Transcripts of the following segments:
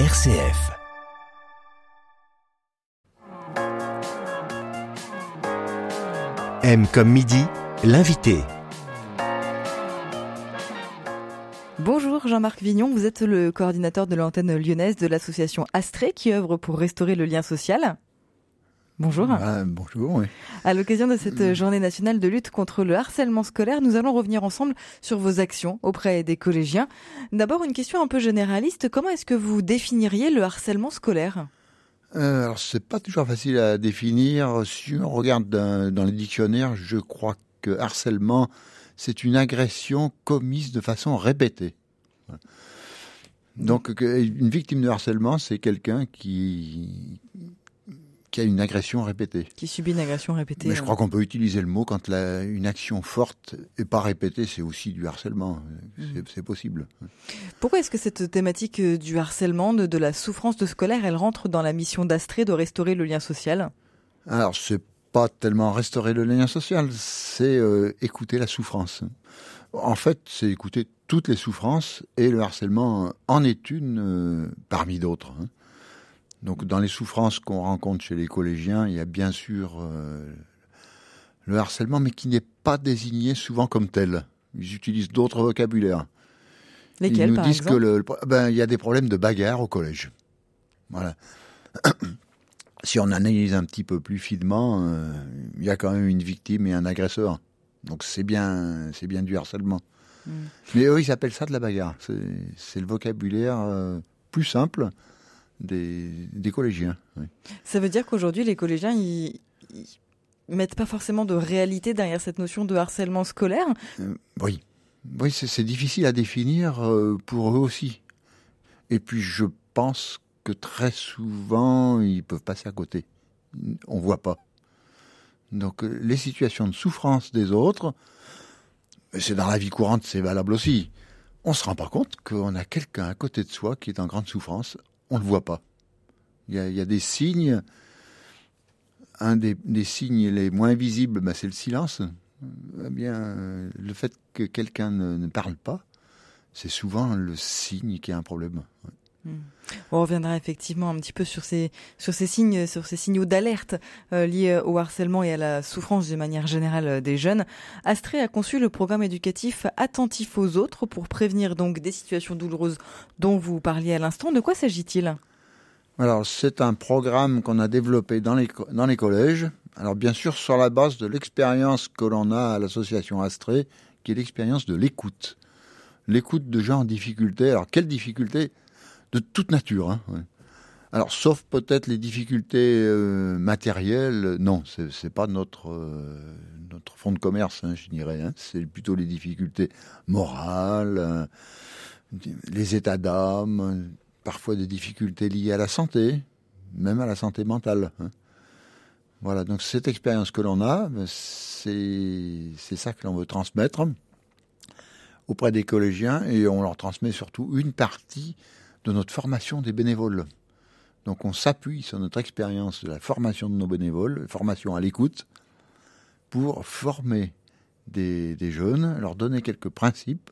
RCF. M comme midi, l'invité. Bonjour Jean-Marc Vignon, vous êtes le coordinateur de l'antenne lyonnaise de l'association Astrée qui œuvre pour restaurer le lien social. Bonjour. Ah, bonjour. Oui. À l'occasion de cette journée nationale de lutte contre le harcèlement scolaire, nous allons revenir ensemble sur vos actions auprès des collégiens. D'abord, une question un peu généraliste. Comment est-ce que vous définiriez le harcèlement scolaire? Euh, alors, c'est pas toujours facile à définir. Si on regarde dans, dans les dictionnaires, je crois que harcèlement, c'est une agression commise de façon répétée. Donc, une victime de harcèlement, c'est quelqu'un qui, qui a une agression répétée. Qui subit une agression répétée. Mais je crois qu'on peut utiliser le mot quand la, une action forte et pas répétée, c'est aussi du harcèlement. C'est possible. Pourquoi est-ce que cette thématique euh, du harcèlement, de, de la souffrance de scolaire, elle rentre dans la mission d'Astrée de restaurer le lien social? Alors, c'est pas tellement restaurer le lien social, c'est euh, écouter la souffrance. En fait, c'est écouter toutes les souffrances et le harcèlement en est une euh, parmi d'autres. Hein. Donc dans les souffrances qu'on rencontre chez les collégiens, il y a bien sûr euh, le harcèlement, mais qui n'est pas désigné souvent comme tel. Ils utilisent d'autres vocabulaires. Lesquels, Ils nous par disent exemple? que le, ben, il y a des problèmes de bagarre au collège. Voilà. si on analyse un petit peu plus finement, euh, il y a quand même une victime et un agresseur. Donc c'est bien, c'est bien du harcèlement. Mm. Mais eux, ils appellent ça de la bagarre. C'est- C'est le vocabulaire euh, plus simple des, des collégiens. oui. Ça veut dire qu'aujourd'hui, les collégiens, ils, ils mettent pas forcément de réalité derrière cette notion de harcèlement scolaire. Euh, oui, oui c'est difficile à définir euh, pour eux aussi. Et puis je pense que très souvent, ils peuvent passer à côté. On voit pas. Donc euh, les situations de souffrance des autres, c'est dans la vie courante, c'est valable aussi. On se rend pas compte qu'on a quelqu'un à côté de soi qui est en grande souffrance. On le voit pas. Il y a, des signes. Un des, signes les moins visibles, ben, c'est le silence. Eh bien, le fait que quelqu'un ne, ne parle pas, c'est souvent le signe qu'il a un problème. On reviendra effectivement un petit peu sur ces, signes, sur ces signaux d'alerte euh, liés au harcèlement et à la souffrance de manière générale euh, des jeunes. Astrée a conçu le programme éducatif Attentif aux autres pour prévenir donc des situations douloureuses dont vous parliez à l'instant. De quoi s'agit-il? Alors, c'est un programme qu'on a développé dans les, co- dans les collèges. Alors, bien sûr, sur la base de l'expérience que l'on a à l'association Astrée, qui est l'expérience de l'écoute. L'écoute de gens en difficulté. Alors, quelle difficulté? De toute nature. Hein. Alors, sauf peut-être les difficultés euh, matérielles, non, c'est c'est pas notre euh, fonds de commerce, hein, je dirais. Hein. C'est plutôt les difficultés morales, euh, les états d'âme, parfois des difficultés liées à la santé, même à la santé mentale. Voilà, donc cette expérience que l'on a, ben, c'est c'est ça que l'on veut transmettre auprès des collégiens et on leur transmet surtout une partie de notre formation des bénévoles. Donc on s'appuie sur notre expérience de la formation de nos bénévoles, formation à l'écoute, pour former des, des jeunes, leur donner quelques principes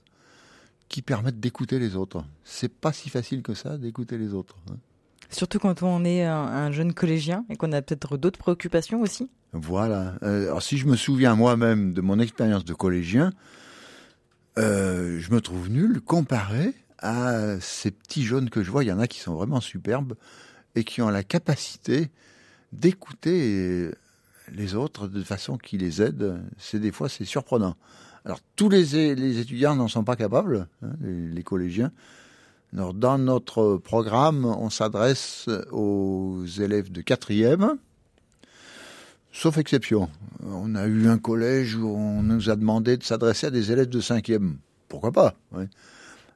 qui permettent d'écouter les autres. C'est pas si facile que ça d'écouter les autres. hein. Surtout quand on est un, un jeune collégien et qu'on a peut-être d'autres préoccupations aussi. Voilà. Euh, alors si je me souviens moi-même de mon expérience de collégien, euh, je me trouve nul comparé à ces petits jeunes que je vois. Il y en a qui sont vraiment superbes et qui ont la capacité d'écouter les autres de façon qui les aide. C'est des fois c'est surprenant. Alors tous les, les étudiants n'en sont pas capables, hein, les, collégiens. Alors, dans notre programme, on s'adresse aux élèves de quatrième, sauf exception. On a eu un collège où on nous a demandé de s'adresser à des élèves de cinquième. Pourquoi pas.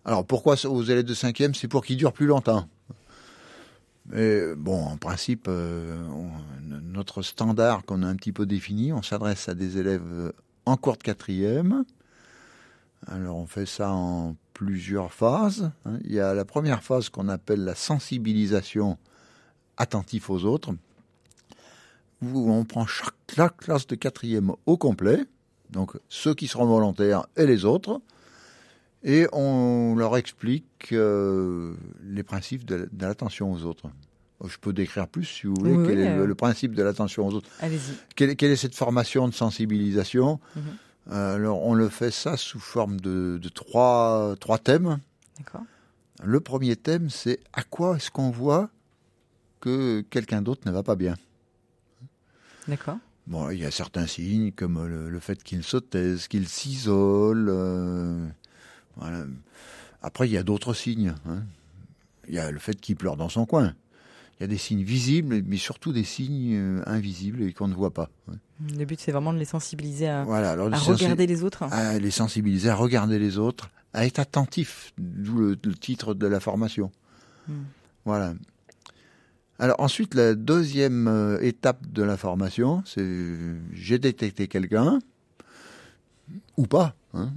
Alors pourquoi aux élèves de cinquième C'est pour qu'ils durent plus longtemps? Mais bon, en principe, euh, notre standard qu'on a un petit peu défini, on s'adresse à des élèves en cours de quatrième. Alors on fait ça en plusieurs phases. hein. Il y a la première phase qu'on appelle la sensibilisation attentif aux autres, on prend chaque la classe de quatrième au complet, donc ceux qui seront volontaires et les autres, Et on leur explique euh, les principes de, de l'attention aux autres. Je peux décrire plus, si vous voulez, Oui, quel oui, est euh. le, le principe de l'attention aux autres. Allez-y. Quelle, quelle est cette formation de sensibilisation Mhm. Euh, Alors, on le fait ça sous forme de, de trois, trois thèmes. D'accord. Le premier thème, c'est à quoi est-ce qu'on voit que quelqu'un d'autre ne va pas bien? D'accord. Bon, il y a certains signes comme le, le fait qu'il se taise, qu'il s'isole. euh, voilà. Après, il y a d'autres signes. hein. Il y a le fait qu'il pleure dans son coin. Il y a des signes visibles, mais surtout des signes euh, invisibles et qu'on ne voit pas. hein. Le but, c'est vraiment de les sensibiliser à, Voilà. Alors, à les sensi- regarder les autres. à les sensibiliser, à regarder les autres, à être attentif, d'où le, le titre de la formation. Hmm. Voilà. Alors ensuite, la deuxième euh, étape de la formation, c'est euh, j'ai détecté quelqu'un ou pas, hein,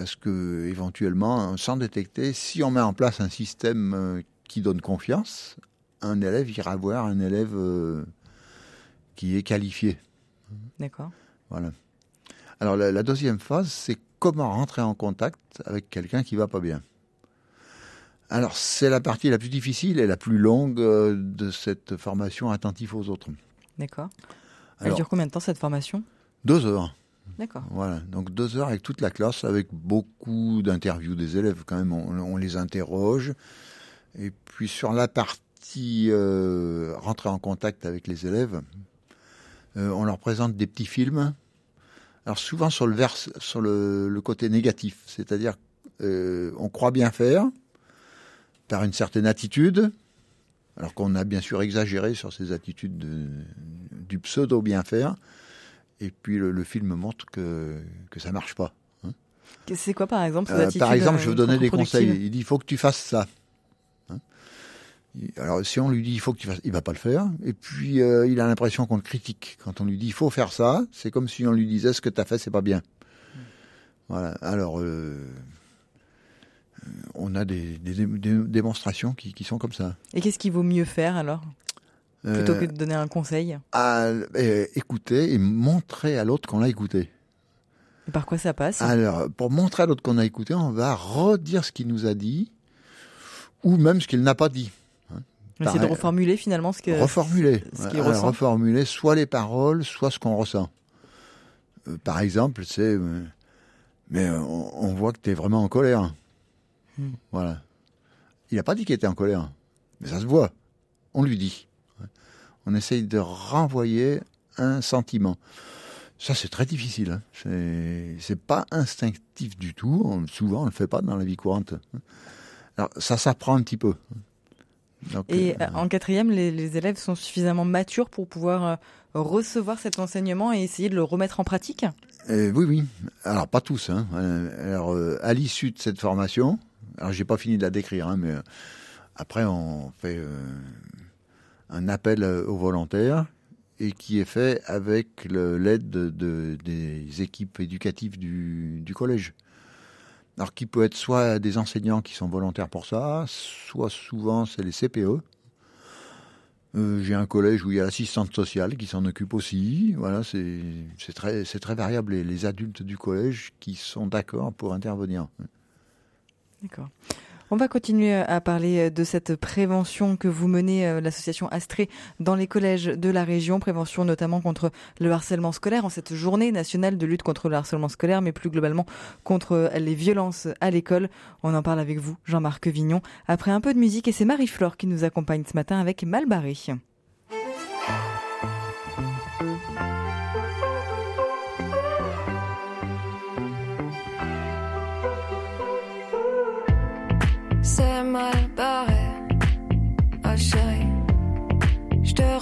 parce que éventuellement, sans détecter, si on met en place un système euh, qui donne confiance, un élève ira voir un élève euh, qui est qualifié. D'accord. Voilà. Alors la, la deuxième phase, c'est comment rentrer en contact avec quelqu'un qui va pas bien. Alors c'est la partie la plus difficile et la plus longue euh, de cette formation attentif aux autres. D'accord. Elle dure combien de temps cette formation? Deux heures, D'accord. voilà. Donc deux heures avec toute la classe, avec beaucoup d'interviews des élèves quand même. On, les interroge et puis sur la partie euh, rentrer en contact avec les élèves, euh, on leur présente des petits films. Alors souvent sur le vers, sur le, côté négatif, c'est-à-dire euh, on croit bien faire par une certaine attitude, alors qu'on a bien sûr exagéré sur ces attitudes de- du pseudo bien faire, et puis le, le film montre que que ça marche pas. C'est quoi, par exemple, ces Euh, par exemple, je euh, vais vous donner des conseils. Il dit il faut que tu fasses ça. Hein Alors si on lui dit il faut que tu fasses, il va pas le faire. Et puis euh, il a l'impression qu'on le critique. Quand on lui dit il faut faire ça, c'est comme si on lui disait ce que tu as fait c'est pas bien. Voilà. Alors euh, euh, on a des, des- des démonstrations qui, qui sont comme ça. Et qu'est-ce qu'il vaut mieux faire, alors? Plutôt Euh, que de donner un conseil à, euh, écouter et montrer à l'autre qu'on l'a écouté. Et par quoi ça passe? Alors, pour montrer à l'autre qu'on a écouté, on va redire ce qu'il nous a dit, ou même ce qu'il n'a pas dit. Essayer de pareil. reformuler, finalement, ce que... reformuler. ce qu'il ressent. reformuler soit les paroles, soit ce qu'on ressent. Euh, par exemple, c'est euh, mais euh, on, on voit que tu es vraiment en colère. Hmm. Voilà. Il n'a pas dit qu'il était en colère, mais ça se voit. On lui dit. On essaye de renvoyer un sentiment. Ça, c'est très difficile. hein. C'est c'est pas instinctif du tout. On- souvent, on le fait pas dans la vie courante. Alors, ça s'apprend un petit peu. Donc, Et euh, euh, en quatrième, les, les élèves sont suffisamment matures pour pouvoir euh, recevoir cet enseignement et essayer de le remettre en pratique? Euh, oui, oui. Alors, pas tous. Hein. Alors, à l'issue de cette formation, alors j'ai pas fini de la décrire, hein, mais après, on fait un appel euh, aux volontaires et qui est fait avec l'aide de, de- des équipes éducatives du, collège. Alors, qui peut être soit des enseignants qui sont volontaires pour ça, soit souvent c'est les CPE. Euh, J'ai un collège où il y a l'assistante sociale qui s'en occupe aussi. Voilà, c'est très, très variable. Et les adultes du collège qui sont d'accord pour intervenir. D'accord. On va continuer à parler de cette prévention que vous menez, euh, l'association Astrée, dans les collèges de la région. Prévention notamment contre le harcèlement scolaire en cette journée nationale de lutte contre le harcèlement scolaire, mais plus globalement contre les violences à l'école. On en parle avec vous, Jean-Marc Vignon. Après un peu de musique, et c'est Marie-Flore qui nous accompagne ce matin avec Malbarré.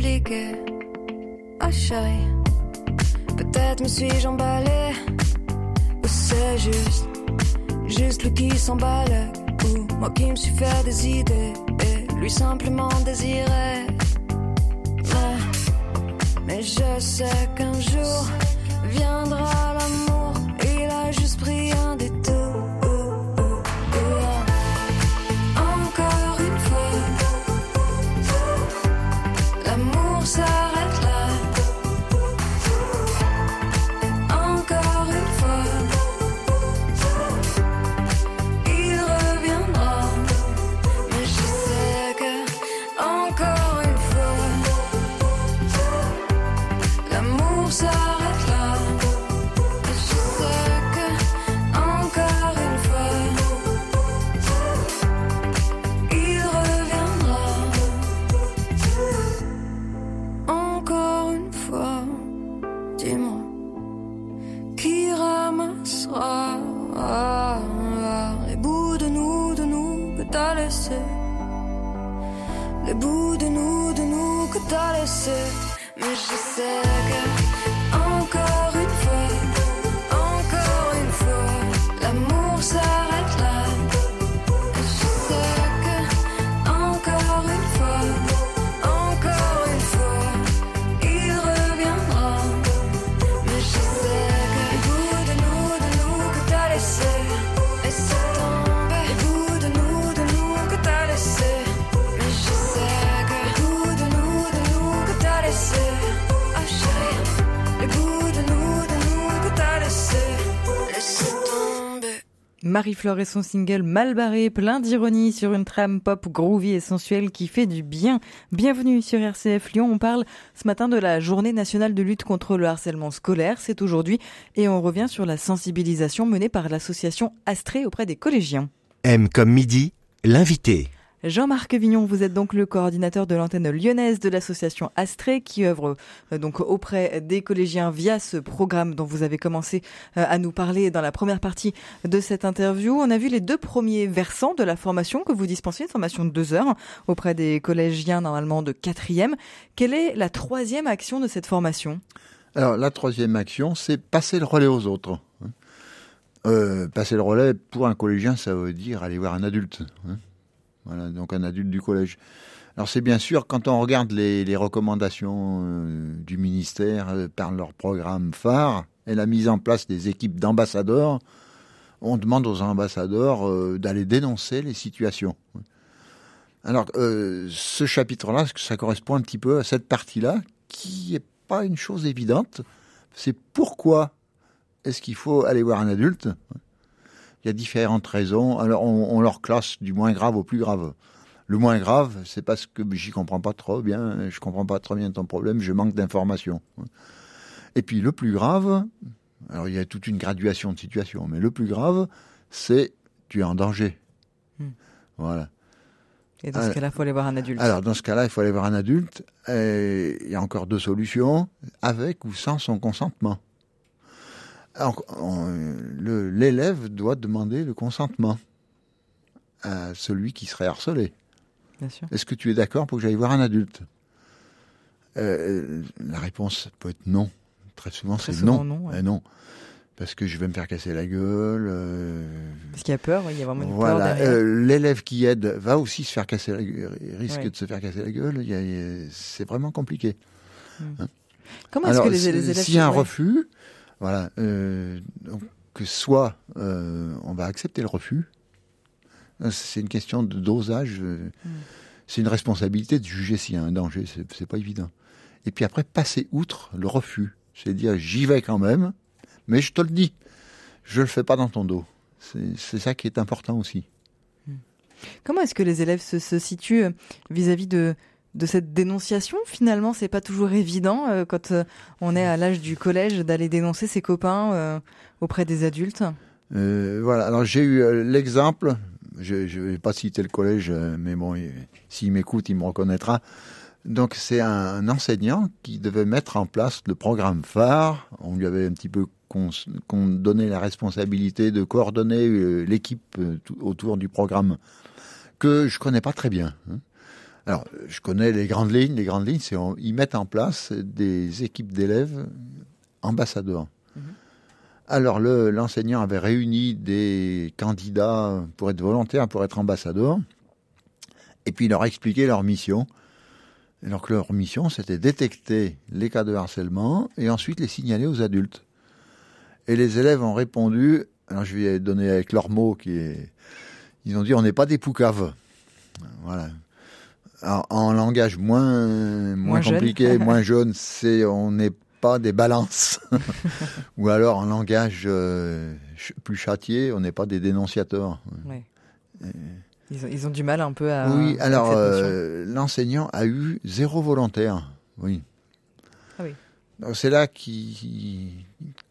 Compliqué, oh chérie. suis-je emballé. Ou c'est juste, juste lui qui s'emballe. Ou moi qui me suis fait des idées Et lui simplement désiré Mais, mais je sais qu'un jour viendra l'amour. Il a juste pris un Marie-Flore et son single mal barré, plein d'ironie sur une trame pop groovy et sensuelle qui fait du bien. Bienvenue sur RCF Lyon. On parle ce matin de la journée nationale de lutte contre le harcèlement scolaire. C'est aujourd'hui et on revient sur la sensibilisation menée par l'association Astrée auprès des collégiens. M comme midi, l'invité. Jean-Marc Vignon, vous êtes donc le coordinateur de l'antenne lyonnaise de l'association Astrée qui œuvre euh, donc auprès des collégiens via ce programme dont vous avez commencé euh, à nous parler dans la première partie de cette interview. On a vu les deux premiers versants de la formation que vous dispensez, une formation de deux heures auprès des collégiens normalement de quatrième. Quelle est la troisième action de cette formation? Alors, la troisième action, c'est passer le relais aux autres. Euh, passer le relais, pour un collégien, ça veut dire aller voir un adulte. Donc un adulte du collège. Alors c'est bien sûr, quand on regarde les, les recommandations euh, du ministère euh, par leur programme phare et la mise en place des équipes d'ambassadeurs, on demande aux ambassadeurs euh, d'aller dénoncer les situations. Alors euh, ce chapitre-là, ça correspond un petit peu à cette partie-là, qui n'est pas une chose évidente. C'est pourquoi est-ce qu'il faut aller voir un adulte? Il y a différentes raisons. Alors on, on leur classe du moins grave au plus grave. Le moins grave, c'est parce que j'y comprends pas trop bien, je comprends pas trop bien ton problème, je manque d'informations. Et puis le plus grave, alors il y a toute une graduation de situations, mais le plus grave, c'est tu es en danger. Hmm. Voilà. Et dans ce Alors- cas-là, il faut aller voir un adulte. Alors dans ce cas-là, il faut aller voir un adulte. Et il y a encore deux solutions, avec ou sans son consentement. L'élève doit demander le consentement à celui qui serait harcelé. Est-ce que tu es d'accord pour que j'aille voir un adulte? Euh, La réponse peut être non. Très souvent, c'est non. non, ouais. Eh non. Parce que je vais me faire casser la gueule. euh, Parce qu'il y a peur, il y a vraiment une peur voilà. Euh, L'élève qui aide va aussi se faire casser la gueule, risque Ouais. de se faire casser la gueule. C'est vraiment compliqué. Comment est-ce que les, élèves s'il y a un refus, voilà, euh, donc, que soit euh, on va accepter le refus, Euh, c'est une question de dosage. Hmm. C'est une responsabilité de juger s'il y a un danger. C'est pas évident. Et puis après, passer outre le refus, c'est dire j'y vais quand même, mais je te le dis, je le fais pas dans ton dos. C'est ça qui est important aussi. Comment est-ce que les élèves se, se situent vis-à-vis de, de cette dénonciation Finalement, c'est pas toujours évident euh, quand euh, on est à l'âge du collège d'aller dénoncer ses copains euh, auprès des adultes. Voilà. Alors j'ai eu l'exemple. Je ne vais pas citer le collège, mais bon, il- s'il m'écoute, il me reconnaîtra. Donc c'est un, enseignant qui devait mettre en place le programme phare. On lui avait un petit peu donné la responsabilité de coordonner l'équipe autour du programme que je connais pas très bien. hein. Alors je connais les grandes lignes. Les grandes lignes, c'est ils mettent en place des équipes d'élèves ambassadeurs. Alors le- l'enseignant avait réuni des candidats pour être volontaires, pour être ambassadeurs, et puis il leur a expliqué leur mission. Alors que leur mission, c'était détecter les cas de harcèlement et ensuite les signaler aux adultes. Et les élèves ont répondu, alors je vais donner avec leurs mots, qui est, ils ont dit on n'est pas des poucaves. Voilà. En, en langage moins, moins, Moins jeune. compliqué, moins jaune, c'est on n'est pas des balances. Ou alors en langage euh, plus châtié, on n'est pas des dénonciateurs. Ouais. Ils, ont, ils ont du mal un peu à. oui, alors euh, l'enseignant a eu zéro volontaire. Oui. Ah oui. C'est là qu'il,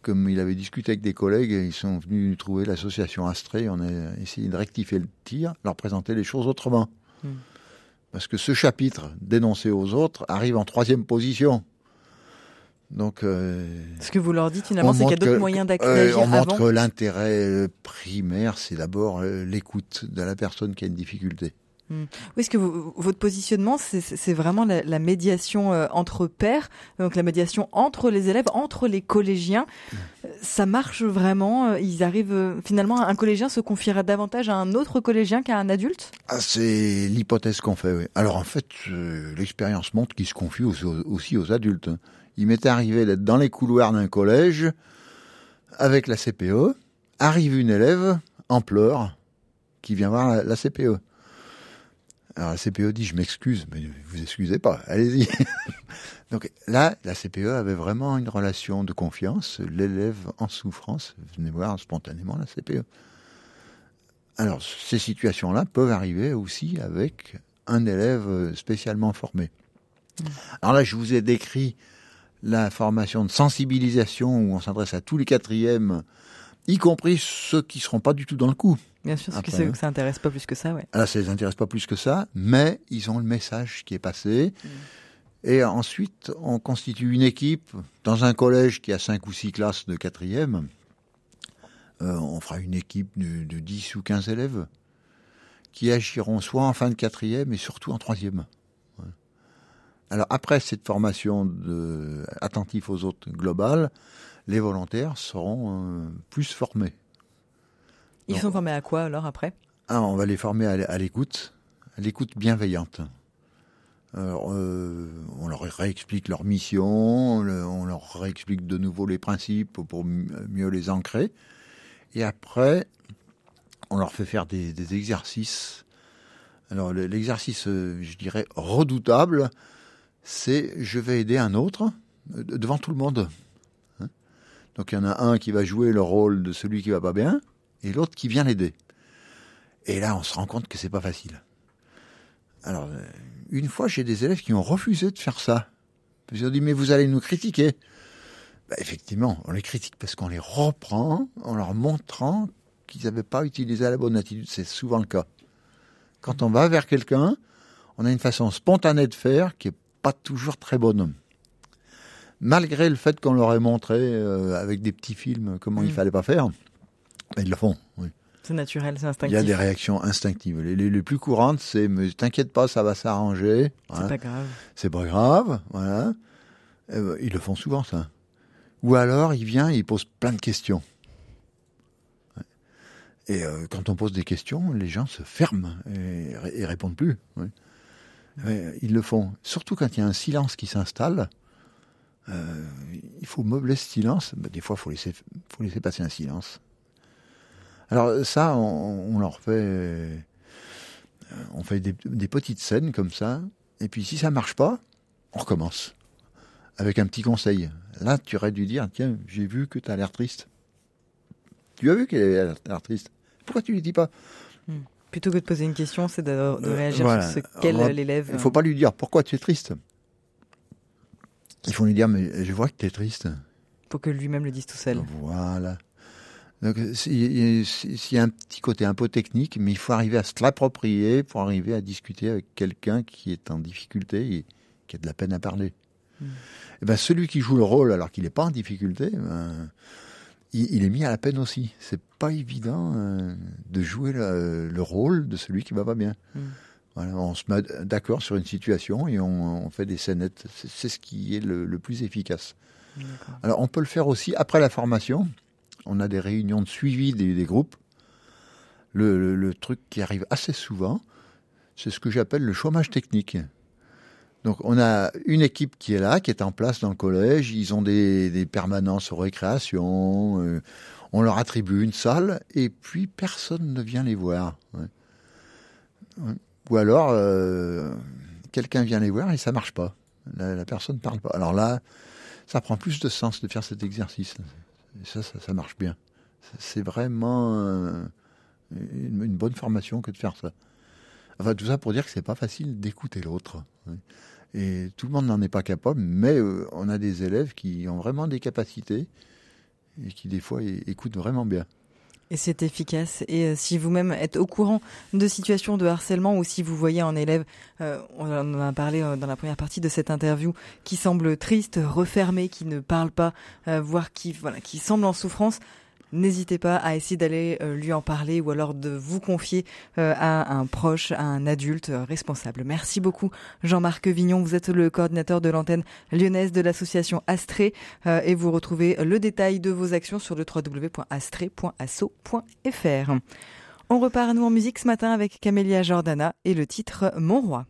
comme il avait discuté avec des collègues, ils sont venus trouver l'association Astrée. On a essayé de rectifier le tir, leur présenter les choses autrement. Hmm. Parce que ce chapitre dénoncé aux autres arrive en troisième position. Donc, euh, Ce que vous leur dites finalement, c'est qu'il y a d'autres moyens euh, d'agir on avant. montre que l'intérêt euh, primaire, c'est d'abord euh, l'écoute de la personne qui a une difficulté. Oui, est-ce que vous- votre positionnement, c'est- vraiment la, la médiation euh, entre pairs, donc la médiation entre les élèves, entre les collégiens. Euh, Ça marche vraiment euh, Ils arrivent euh, finalement, un collégien se confiera davantage à un autre collégien qu'à un adulte? Ah, c'est l'hypothèse qu'on fait, oui. Alors en fait, euh, l'expérience montre qu'il se confie aussi aux, aussi aux adultes. hein. Il m'est arrivé d'être dans les couloirs d'un collège avec la CPE. Arrive une élève en pleurs qui vient voir la, la CPE. Alors la CPE dit je m'excuse, mais vous excusez pas, allez-y. Donc là, la CPE avait vraiment une relation de confiance. L'élève en souffrance venait voir spontanément la CPE. Alors, ces situations-là peuvent arriver aussi avec un élève spécialement formé. Alors là, je vous ai décrit la formation de sensibilisation où on s'adresse à tous les quatrièmes, y compris ceux qui seront pas du tout dans le coup. Bien sûr, c'est- hein. ça intéresse pas plus que ça, ouais. Alors, ça les intéresse pas plus que ça, mais ils ont le message qui est passé. Et ensuite, on constitue une équipe dans un collège qui a cinq ou six classes de quatrième. Euh, on fera une équipe de, de 10 ou 15 élèves qui agiront soit en fin de quatrième et surtout en troisième. Alors après cette formation de attentif aux autres globale, les volontaires seront euh, plus formés. Ils sont formés à quoi alors après? Ah, on va les former à, l'écoute, à l'écoute bienveillante. Alors, euh, on leur réexplique leur mission, on, le- on leur réexplique de nouveau les principes pour mieux les ancrer. Et après, on leur fait faire des, des exercices. Alors, le- l'exercice, euh, je dirais, redoutable, c'est je vais aider un autre devant tout le monde. Donc, il y en a un qui va jouer le rôle de celui qui va pas bien, et l'autre qui vient l'aider. Et là, on se rend compte que c'est pas facile. Alors, euh, une fois, j'ai des élèves qui ont refusé de faire ça. Ils ont dit, mais vous allez nous critiquer. Bah, effectivement, on les critique parce qu'on les reprend en leur montrant qu'ils n'avaient pas utilisé la bonne attitude. C'est souvent le cas. Quand on va vers quelqu'un, on a une façon spontanée de faire qui est pas toujours très bonne. Malgré le fait qu'on leur ait montré euh, avec des petits films comment il Mm. fallait pas faire, ils le font. Oui. C'est naturel, c'est Il y instinctif. a des réactions instinctives. Les, les- les plus courantes, c'est mais t'inquiète pas, ça va s'arranger. C'est Voilà. pas grave. C'est pas grave. Voilà. Eh ben, ils le font souvent, ça. Ou alors, il vient et il pose plein de questions. Et euh, quand on pose des questions, les gens se ferment et, et répondent plus. Oui. Ils le font. Surtout quand il y a un silence qui s'installe. Euh, il faut meubler ce silence. Ben, des fois, il faut laisser, faut laisser passer un silence. Alors ça, on, on leur fait, euh, on fait des, des petites scènes comme ça. Et puis si ça marche pas, on recommence avec un petit conseil. Là, tu aurais dû dire, tiens, j'ai vu que tu as l'air triste. Tu as vu qu'elle a l'air triste. Pourquoi tu lui dis pas Plutôt que de poser une question, c'est de, de Euh, réagir voilà. sur ce qu'est l'élève. Il faut pas lui dire pourquoi tu es triste. Il faut lui dire, mais je vois que tu es triste. Pour que lui-même le dise tout seul. Voilà. Donc, s'il y a un petit côté un peu technique, mais il faut arriver à se l'approprier pour arriver à discuter avec quelqu'un qui est en difficulté et qui a de la peine à parler. Mm. Et ben, celui qui joue le rôle alors qu'il n'est pas en difficulté, ben, il, il est mis à la peine aussi. C'est pas évident euh, de jouer le, le rôle de celui qui va pas bien. Mm. Voilà, on se met d'accord sur une situation et on, on fait des scénettes. C'est ce qui est le, le plus efficace. Alors on peut le faire aussi après la formation. On a des réunions de suivi des, des groupes. Le, le- le truc qui arrive assez souvent, c'est ce que j'appelle le chômage technique. Donc on a une équipe qui est là, qui est en place dans le collège. Ils ont des, des permanences aux récréations. euh, on leur attribue une salle et puis personne ne vient les voir. ouais. Ouais. Ou alors euh, quelqu'un vient les voir et ça marche pas. La, personne ne parle pas. Alors là, ça prend plus de sens de faire cet exercice. Ça, ça, marche bien. C'est vraiment euh, une, bonne formation que de faire ça. Enfin, tout ça pour dire que c'est pas facile d'écouter l'autre. ouais. Et tout le monde n'en est pas capable, mais euh, on a des élèves qui ont vraiment des capacités et qui des fois écoutent vraiment bien. Et c'est efficace. Et euh, si vous-même êtes au courant de situations de harcèlement ou si vous voyez un élève, euh, on en a parlé euh, dans la première partie de cette interview, qui semble triste, refermé, qui ne parle pas, voire qui voilà, qui semble en souffrance, n'hésitez pas à essayer d'aller euh, lui en parler ou alors de vous confier euh, à un proche, à un adulte euh, responsable. Merci beaucoup Jean-Marc Vignon, vous êtes le coordinateur de l'antenne lyonnaise de l'association Astrée euh, et vous retrouvez le détail de vos actions sur le www.astrée.asso.fr. On repart nous en musique ce matin avec Camélia Jordana et le titre Mon roi.